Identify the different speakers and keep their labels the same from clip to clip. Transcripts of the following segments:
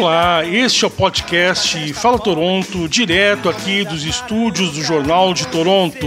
Speaker 1: Olá, este é o podcast Fala Toronto, direto aqui dos estúdios do Jornal de Toronto.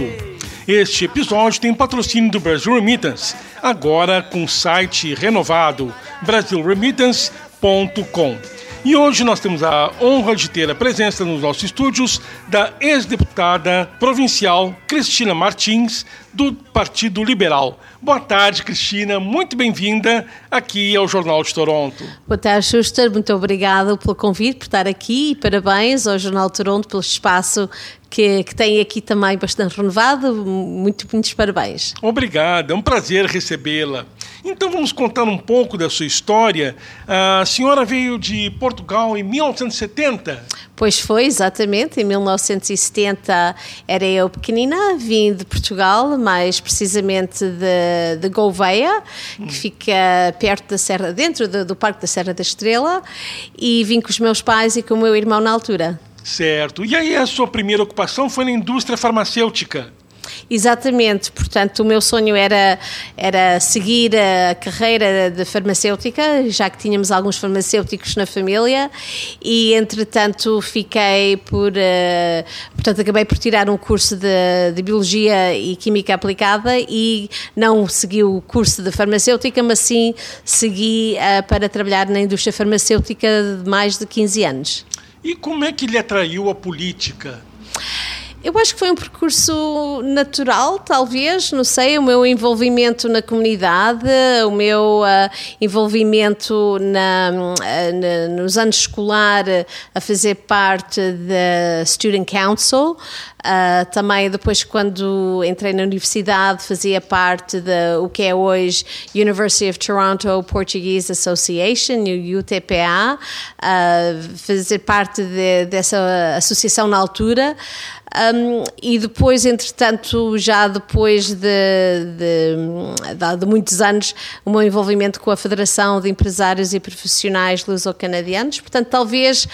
Speaker 1: Este episódio tem patrocínio do Brasil Remittance, agora com site renovado brasilremittance.com. E hoje nós temos a honra de ter a presença nos nossos estúdios da ex-deputada provincial Cristina Martins, do Partido Liberal. Boa tarde, Cristina. Muito bem-vinda aqui ao Jornal de Toronto.
Speaker 2: Boa tarde, Schuster. Muito obrigada pelo convite, por estar aqui e parabéns ao Jornal de Toronto pelo espaço que, que tem aqui também bastante renovado. Muito, muitos parabéns.
Speaker 1: Obrigado, é um prazer recebê-la. Então vamos contar um pouco da sua história. A senhora veio de Portugal em 1970?
Speaker 2: Pois foi, exatamente. Em 1970 era eu pequenina, vim de Portugal, mais precisamente de, de Gouveia, que fica perto da Serra, dentro do, do Parque da Serra da Estrela, e vim com os meus pais e com o meu irmão na altura.
Speaker 1: Certo. E aí a sua primeira ocupação foi na indústria farmacêutica?
Speaker 2: Exatamente, portanto, o meu sonho era, era seguir a carreira de farmacêutica, já que tínhamos alguns farmacêuticos na família, e entretanto fiquei por. Uh, portanto, acabei por tirar um curso de, de Biologia e Química Aplicada e não segui o curso de farmacêutica, mas sim segui uh, para trabalhar na indústria farmacêutica de mais de 15 anos.
Speaker 1: E como é que lhe atraiu a política?
Speaker 2: Eu acho que foi um percurso natural, talvez, não sei, o meu envolvimento na comunidade, o meu uh, envolvimento na, uh, na, nos anos escolar a fazer parte da Student Council. Uh, também depois quando entrei na universidade fazia parte da o que é hoje University of Toronto Portuguese Association, UTPA, fazer parte de, dessa associação na altura. Um, e depois, entretanto, já depois de, de, de, muitos anos, o meu envolvimento com a Federação de Empresários e Profissionais Luso-Canadianos. Portanto, talvez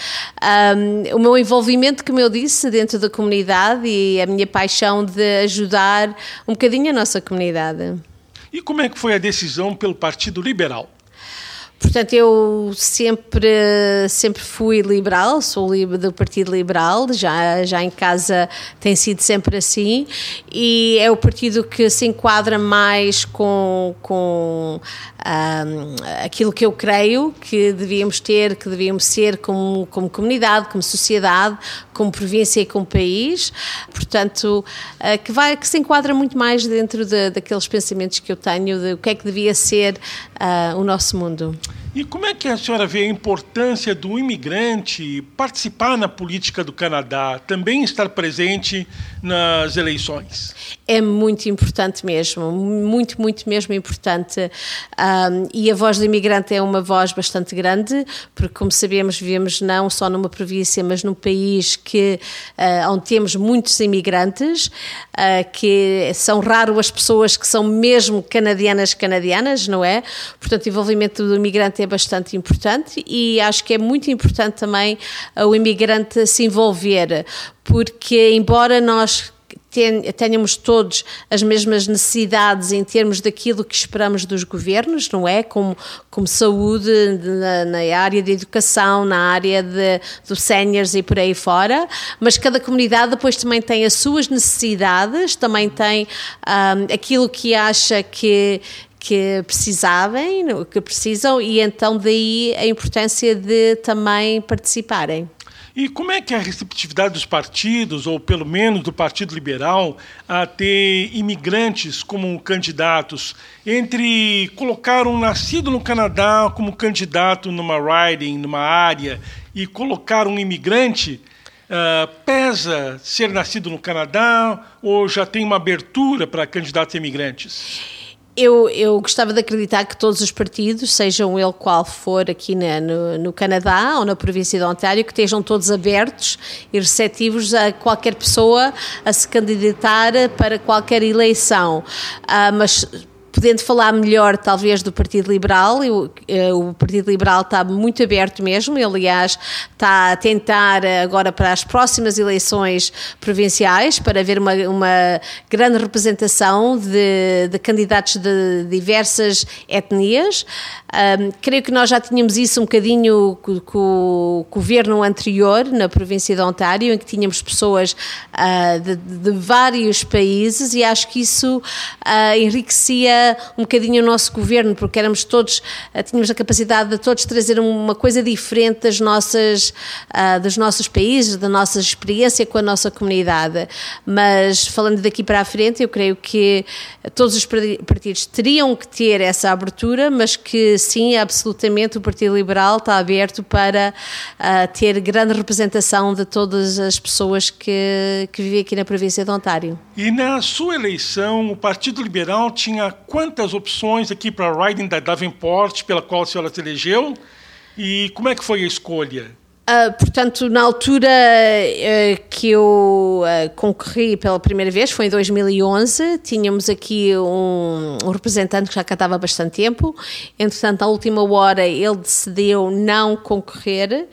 Speaker 2: um, o meu envolvimento, como eu disse, dentro da comunidade e a minha paixão de ajudar um bocadinho a nossa comunidade.
Speaker 1: E como é que foi a decisão pelo Partido Liberal?
Speaker 2: Portanto, eu sempre, sempre fui liberal, sou do Partido Liberal, já, já em casa tem sido sempre assim, e é o partido que se enquadra mais com, com um, aquilo que eu creio que devíamos ter, que devíamos ser como, como comunidade, como sociedade, como província e como país, portanto, uh, que, vai, que se enquadra muito mais dentro de, daqueles pensamentos que eu tenho de o que é que devia ser uh, o nosso mundo.
Speaker 1: E como é que a senhora vê a importância do imigrante participar na política do Canadá, também estar presente nas eleições?
Speaker 2: É muito importante mesmo, muito, muito mesmo importante. Um, e a voz do imigrante é uma voz bastante grande, porque, como sabemos, vivemos não só numa província, mas num país que, uh, onde temos muitos imigrantes, uh, que são raros as pessoas que são mesmo canadianas, canadianas, não é? Portanto, o envolvimento do imigrante é bastante importante e acho que é muito importante também o imigrante se envolver, porque embora nós tenhamos todos as mesmas necessidades em termos daquilo que esperamos dos governos, não é? Como, como saúde, na, na área de educação, na área de, dos séniores e por aí fora, mas cada comunidade depois também tem as suas necessidades, também tem um, aquilo que acha que que precisavam, que precisam, e então daí a importância de também participarem.
Speaker 1: E como é que é a receptividade dos partidos, ou pelo menos do Partido Liberal, a ter imigrantes como candidatos, entre colocar um nascido no Canadá como candidato numa riding, numa área, e colocar um imigrante, uh, pesa ser nascido no Canadá ou já tem uma abertura para candidatos imigrantes?
Speaker 2: Eu, eu gostava de acreditar que todos os partidos, sejam ele qual for aqui na, no, no, Canadá ou na província de Ontário, que estejam todos abertos e receptivos a qualquer pessoa a se candidatar para qualquer eleição. Uh, mas podendo falar melhor, talvez, do Partido Liberal. Eu, eh, o Partido Liberal está muito aberto mesmo, aliás, está a tentar agora para as próximas eleições provinciais, para haver uma, uma grande representação de, de candidatos de diversas etnias. Um, creio que nós já tínhamos isso um bocadinho com, com, o governo anterior, na província de Ontário, em que tínhamos pessoas uh, de, de, vários países e acho que isso uh, enriquecia um bocadinho o nosso governo, porque éramos todos, uh, tínhamos a capacidade de todos trazer uma coisa diferente das nossas, dos nossos países, da nossa experiência com a nossa comunidade. Mas falando daqui para a frente, eu creio que todos os partidos teriam que ter essa abertura, mas que sim, absolutamente, o Partido Liberal está aberto para uh, ter grande representação de todas as pessoas que, que vivem aqui na província de Ontário.
Speaker 1: E na sua eleição, o Partido Liberal tinha quantas opções aqui para a riding da Davenport, pela qual a senhora se elegeu? E como é que foi a escolha?
Speaker 2: Uh, portanto, na altura uh, que eu uh, concorri pela primeira vez, foi em 2011, tínhamos aqui um, um, representante que já cantava há bastante tempo, entretanto, à última hora ele decidiu não concorrer,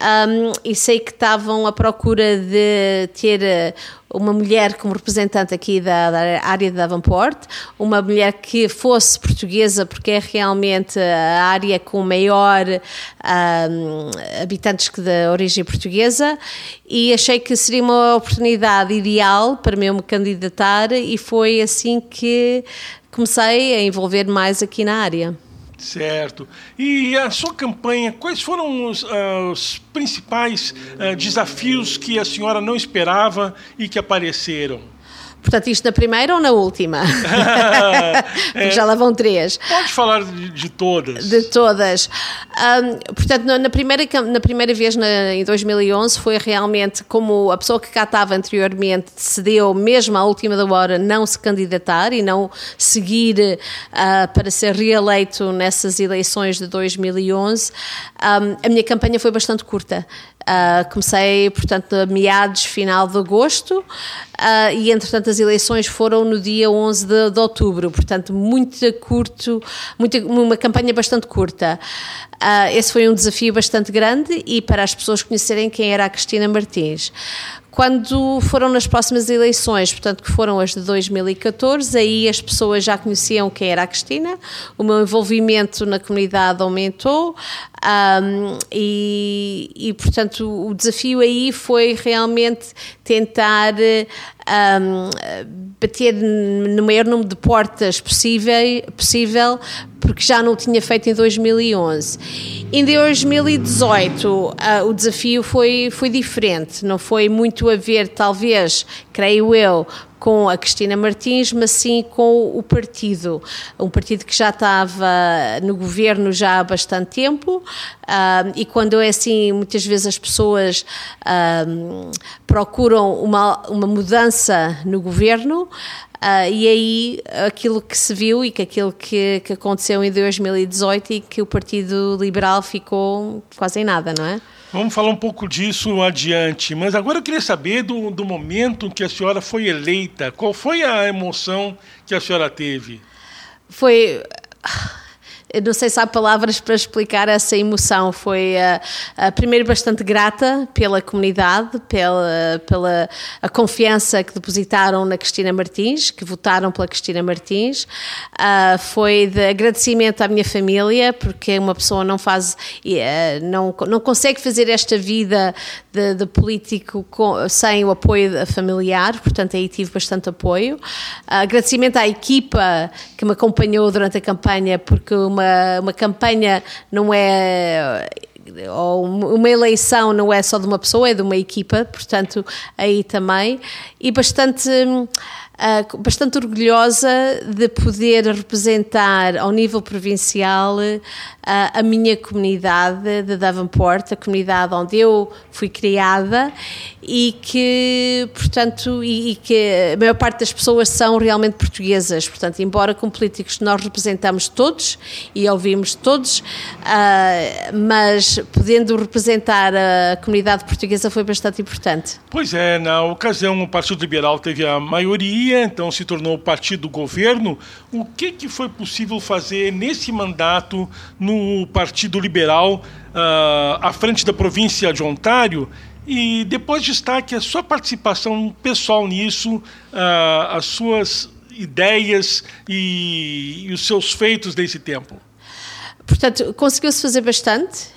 Speaker 2: um, e sei que estavam à procura de ter eh, uma mulher como representante aqui da, da, área de Davenport, uma mulher que fosse portuguesa, porque é realmente a área com maior um, habitantes que da origem portuguesa, e achei que seria uma oportunidade ideal para me candidatar, e foi assim que comecei a envolver mais aqui na área.
Speaker 1: Certo. E a sua campanha, quais foram os, uh, os principais uh, desafios que a senhora não esperava e que apareceram?
Speaker 2: Portanto, isto na primeira ou na última? é, já lá vão três.
Speaker 1: Pode falar de, de todas.
Speaker 2: De todas. Um, portanto, na primeira, na primeira vez, na, em 2011, foi realmente como a pessoa que cá estava anteriormente decidiu, mesmo à última da hora, não se candidatar e não seguir uh, para ser reeleito nessas eleições de 2011. Um, a minha campanha foi bastante curta. Uh, comecei, portanto, a meados, final de agosto, uh, e entretanto as eleições foram no dia 11 de, de outubro, portanto, muito curto, muito, uma campanha bastante curta. Uh, esse foi um desafio bastante grande e para as pessoas conhecerem quem era a Cristina Martins. Quando foram nas próximas eleições, portanto, que foram as de 2014, aí as pessoas já conheciam quem era a Cristina, o meu envolvimento na comunidade aumentou um, e, e, portanto, o desafio aí foi realmente tentar um, bater no maior número de portas possível, possível porque já não tinha feito em 2011. Em 2018, uh, o desafio foi, foi diferente, não foi muito a ver, talvez, creio eu, com a Cristina Martins, mas sim com o partido. Um partido que já estava no governo já há bastante tempo uh, e quando é assim, muitas vezes as pessoas uh, procuram uma, uma mudança no governo, Uh, e aí aquilo que se viu e que aquilo que, que aconteceu em 2018 e que o Partido Liberal ficou quase em nada, não é?
Speaker 1: Vamos falar um pouco disso adiante, mas agora eu queria saber do, do momento que a senhora foi eleita. Qual foi a emoção que a senhora teve?
Speaker 2: Foi eu não sei se há palavras para explicar essa emoção. Foi uh, primeiro bastante grata pela comunidade, pela, pela a confiança que depositaram na Cristina Martins, que votaram pela Cristina Martins. Uh, foi de agradecimento à minha família, porque uma pessoa não faz, uh, não, não consegue fazer esta vida de, de político com, sem o apoio familiar, portanto aí tive bastante apoio. agradecimento à equipa que me acompanhou durante a campanha, porque uma uma, campanha não é ou uma eleição não é só de uma pessoa, é de uma equipa, portanto, aí também, e bastante uh, bastante orgulhosa de poder representar ao nível provincial uh, a minha comunidade de Davenport, a comunidade onde eu fui criada e que, portanto, e, e, que a maior parte das pessoas são realmente portuguesas. Portanto, embora como políticos nós representamos todos e ouvimos todos, uh, mas podendo representar a comunidade portuguesa foi bastante importante.
Speaker 1: Pois é, na ocasião o Partido Liberal teve a maioria maioria, então se tornou partido do governo. O que, que foi possível fazer nesse mandato no Partido Liberal uh, à frente da província de Ontário? E depois destaque a sua participação pessoal nisso, uh, as suas ideias e, e os seus feitos desse tempo.
Speaker 2: Portanto, conseguiu-se fazer bastante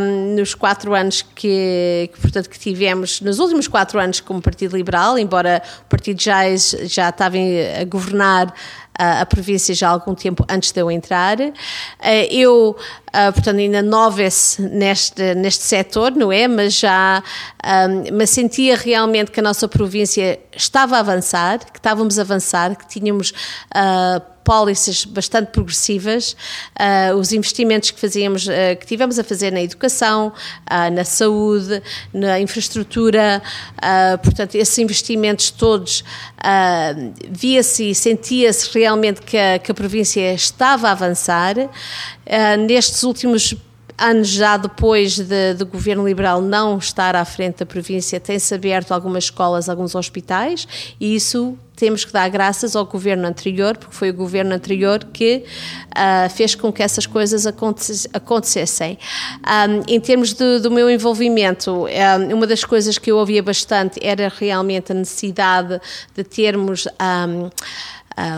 Speaker 2: um, nos quatro anos que, que, portanto, que tivemos, nos últimos quatro anos como Partido Liberal, embora o Partido já, já estava a governar a, a província já há algum tempo antes de eu entrar. Eh, eu, ah, portanto, ainda nova neste, neste setor, não é? Mas já um, me sentia realmente que a nossa província estava a avançar, que estávamos a avançar, que tínhamos uh, pólices bastante progressivas, uh, os investimentos que fazíamos, uh, que tivemos a fazer na educação, uh, na saúde, na infraestrutura, portanto, esses investimentos todos via-se e sentia-se realmente que a, que a província estava a avançar. Nestes últimos anos já depois de, do governo liberal não estar à frente da província, tem-se aberto algumas escolas, alguns hospitais, e isso temos que dar graças ao governo anterior, porque foi o governo anterior que uh, fez com que essas coisas acontecessem. Um, em termos de, do meu envolvimento, um, uma das coisas que eu ouvia bastante era realmente a necessidade de termos. Um,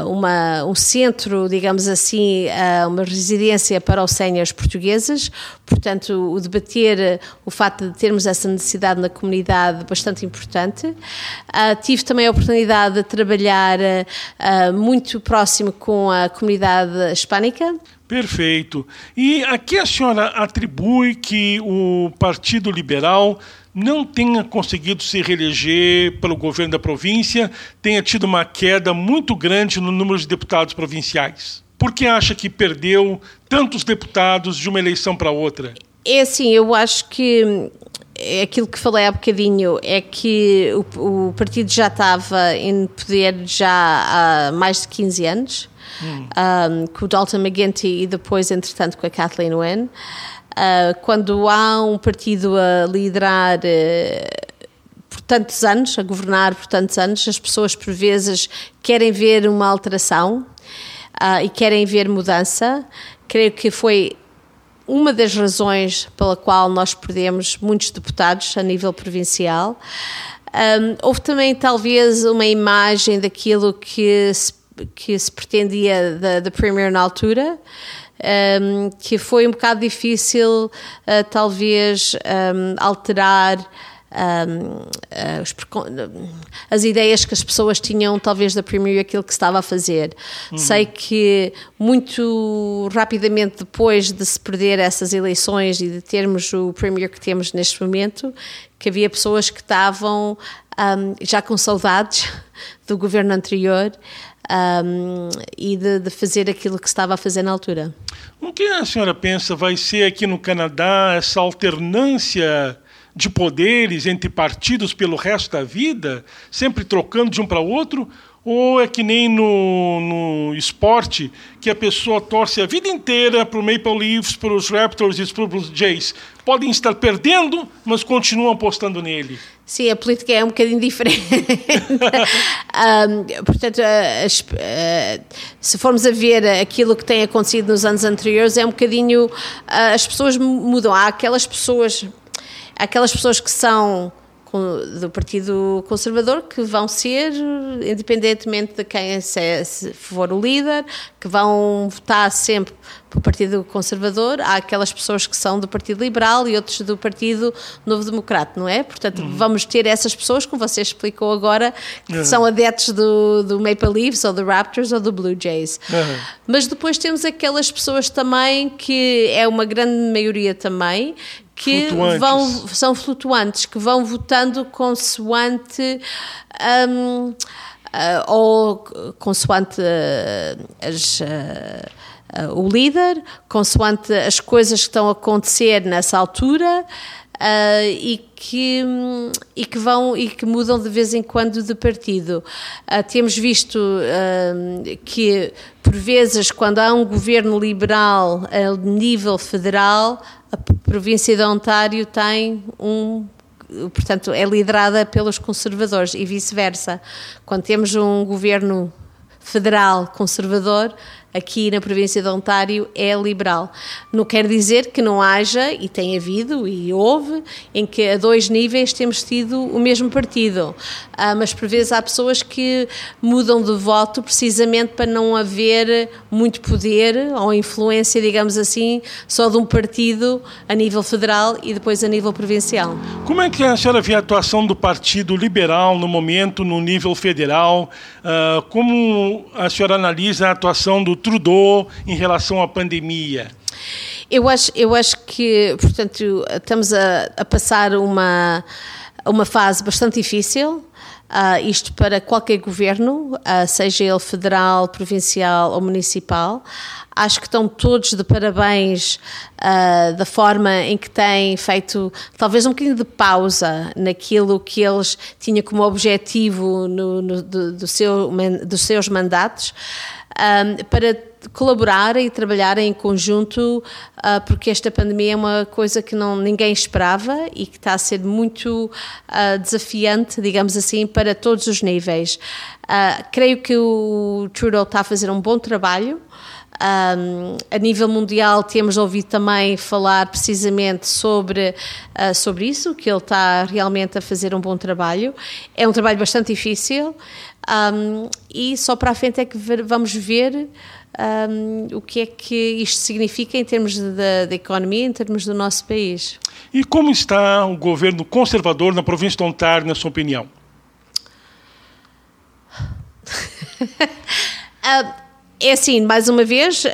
Speaker 2: uma, um centro, digamos assim, uh, uma residência para os séniores portugueses, portanto, o debater o facto de termos essa necessidade na comunidade bastante importante. Uh, tive também a oportunidade de trabalhar muito próximo com a comunidade hispânica.
Speaker 1: Perfeito. E aqui a senhora atribui que o Partido Liberal não tenha conseguido se reeleger pelo governo da província, tenha tido uma queda muito grande no número de deputados provinciais? Por que acha que perdeu tantos deputados de uma eleição para outra?
Speaker 2: É assim, eu acho que é aquilo que falei há bocadinho é que o, o, partido já estava em poder já há mais de 15 anos, hum. um, o Dalton McGuinty e depois, entretanto, com a Kathleen Wynne. Uh, quando há um partido a liderar uh, por tantos anos, a governar por tantos anos, as pessoas por vezes querem ver uma alteração uh, e querem ver mudança. Creio que foi uma das razões pela qual nós perdemos muitos deputados a nível provincial. Um, houve também talvez uma imagem daquilo que se, que se pretendia da, da Premier na altura um, que foi um bocado difícil, uh, talvez, um, alterar. Um, uh, as ideias que as pessoas tinham, talvez, da Premier aquilo que estava a fazer. Uhum. Sei que muito rapidamente depois de se perder essas eleições e de termos o Premier que temos neste momento, que havia pessoas que estavam um, já com saudades do governo anterior um, e de, de, fazer aquilo que estava a fazer na altura.
Speaker 1: O que a senhora pensa vai ser aqui no Canadá essa alternância de poderes entre partidos pelo resto da vida, sempre trocando de um para outro? Ou é que nem no, no esporte, que a pessoa torce a vida inteira para o Maple Leafs, para os Raptors e para os Jays? Podem estar perdendo, mas continuam apostando nele.
Speaker 2: Sim, a política é um bocadinho diferente. um, portanto, se formos a ver aquilo que tem acontecido nos anos anteriores, é um bocadinho. As pessoas mudam. Há aquelas pessoas, aquelas pessoas que são do Partido Conservador que vão ser, independentemente de quem é, se for o líder, que vão votar sempre para o Partido Conservador. Há aquelas pessoas que são do Partido Liberal e outros do Partido Novo Democrata, não é? Portanto, uhum. vamos ter essas pessoas, como você explicou agora, que uhum. são adeptos do, do Maple Leafs ou do Raptors ou do Blue Jays. Uhum. Mas depois temos aquelas pessoas também que é uma grande maioria também que vão, são flutuantes, que vão votando consoante um, uh, ou consoante uh, as, uh, o líder, consoante as coisas que estão a acontecer nessa altura. Uh, e, que, e que vão e que mudam de vez em quando de partido. Uh, temos visto uh, que, por vezes, quando há um governo liberal a nível federal, a província de Ontário tem um portanto, é liderada pelos conservadores e vice-versa. Quando temos um governo federal conservador, aqui na província de Ontário é liberal. Não quer dizer que não haja, e tem havido, e houve, em que a dois níveis temos tido o mesmo partido. Ah, mas por vezes há pessoas que mudam de voto precisamente para não haver muito poder ou influência, digamos assim, só de um partido a nível federal e depois a nível provincial.
Speaker 1: Como é que a senhora vê a atuação do Partido Liberal no momento, no nível federal? Ah, como a senhora analisa a atuação do Trudeau em relação à pandemia?
Speaker 2: Eu acho, eu acho que, portanto, estamos a, a passar uma, uma fase bastante difícil. Uh, isto para qualquer governo, uh, seja ele federal, provincial ou municipal. Acho que estão todos de parabéns uh, da forma em que têm feito, talvez um bocadinho de pausa naquilo que eles tinham como objetivo no, no, do, do seu, dos seus mandatos um, para colaborar e trabalhar em conjunto, uh, porque esta pandemia é uma coisa que não, ninguém esperava e que está a ser muito uh, desafiante, digamos assim, para todos os níveis. Uh, creio que o Trudeau está a fazer um bom trabalho. Um, a nível mundial temos ouvido também falar precisamente sobre, uh, sobre isso, que ele está realmente a fazer um bom trabalho. É um trabalho bastante difícil um, e só para a frente é que vamos ver um, o que é que isto significa em termos da economia, em termos do nosso país.
Speaker 1: E como está o governo conservador na província de Ontário, na sua opinião?
Speaker 2: uh, É assim, mais uma vez. Uh,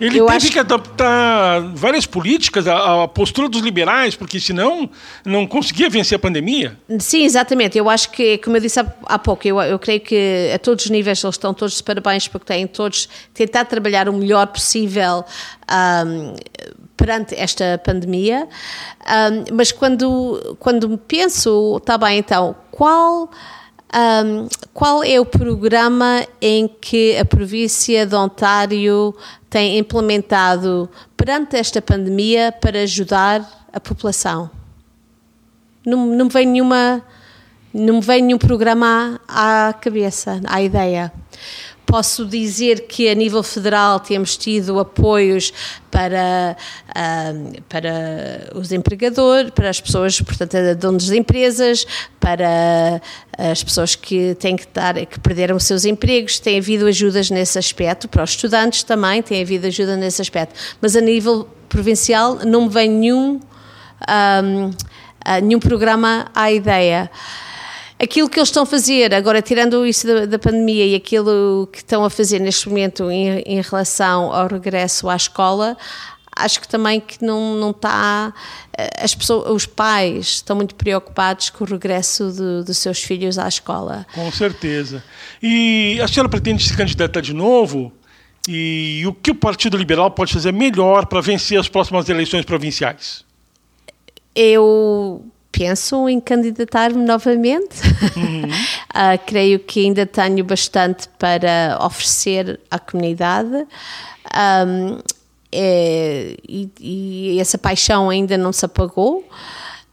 Speaker 1: Ele teve acho... que adaptar várias políticas à, à, postura dos liberais, porque senão não conseguia vencer a pandemia.
Speaker 2: Sim, exatamente. Eu acho que, como eu disse há, há pouco, eu, eu creio que a todos os níveis eles estão todos de parabéns porque têm todos tentar trabalhar o melhor possível. Um, perante esta pandemia, um, mas quando, quando penso, está bem, então, qual um, qual é o programa em que a província de Ontário tem implementado perante esta pandemia para ajudar a população? Não, me vem nenhuma, não me vem nenhum programa à cabeça, à ideia. Posso dizer que a nível federal temos tido apoios para, uh, para os empregadores, para as pessoas, portanto, donos de empresas, para as pessoas que têm que dar, que perderam os seus empregos, tem havido ajudas nesse aspecto, para os estudantes também tem havido ajuda nesse aspecto, mas a nível provincial não me vem nenhum, um, uh, ah, nenhum programa à ideia aquilo que eles estão a fazer, agora tirando isso da, da pandemia e aquilo que estão a fazer neste momento em, em, relação ao regresso à escola, acho que também que não, não está, eh, as pessoas, os pais estão muito preocupados com o regresso de, dos seus filhos à escola.
Speaker 1: Com certeza. E a senhora pretende se candidatar de novo? E o que o Partido Liberal pode fazer melhor para vencer as próximas eleições provinciais?
Speaker 2: Eu penso em candidatar-me novamente. Uhum. uh, creio que ainda tenho bastante para oferecer à comunidade. Um, é, e, e, essa paixão ainda não se apagou.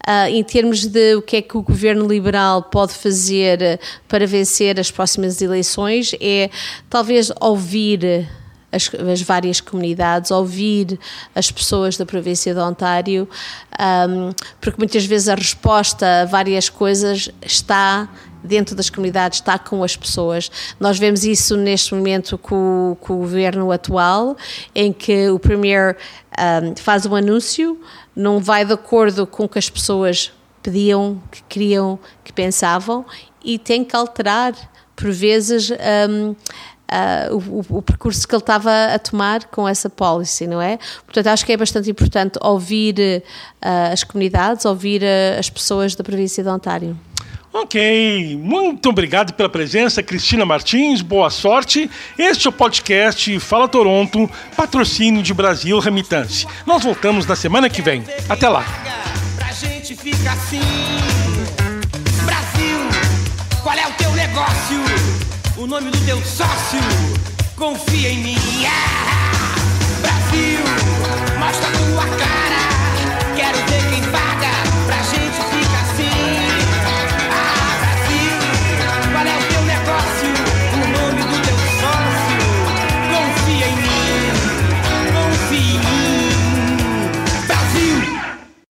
Speaker 2: Uh, em termos de o que é que o governo liberal pode fazer para vencer as próximas eleições, é talvez ouvir as, as, várias comunidades, ouvir as pessoas da província de Ontário, um, porque muitas vezes a resposta a várias coisas está dentro das comunidades, está com as pessoas. Nós vemos isso neste momento com, com o governo atual, em que o Premier um, faz um anúncio, não vai de acordo com o que as pessoas pediam, que queriam, que pensavam, e tem que alterar, por vezes, um, uh, o, o, percurso que ele estava a tomar com essa policy, não é? Portanto, acho que é bastante importante ouvir uh, as comunidades, ouvir uh, as pessoas da província de Ontário.
Speaker 1: Ok, muito obrigado pela presença, Cristina Martins, boa sorte. Este é o podcast Fala Toronto, patrocínio de Brasil Remitance. Nós voltamos na semana que vem. Até lá. Pra gente fica assim. Brasil, qual é o teu negócio? O nome do teu sócio. Confia em mim. Ah, Brasil, mostra tua cara.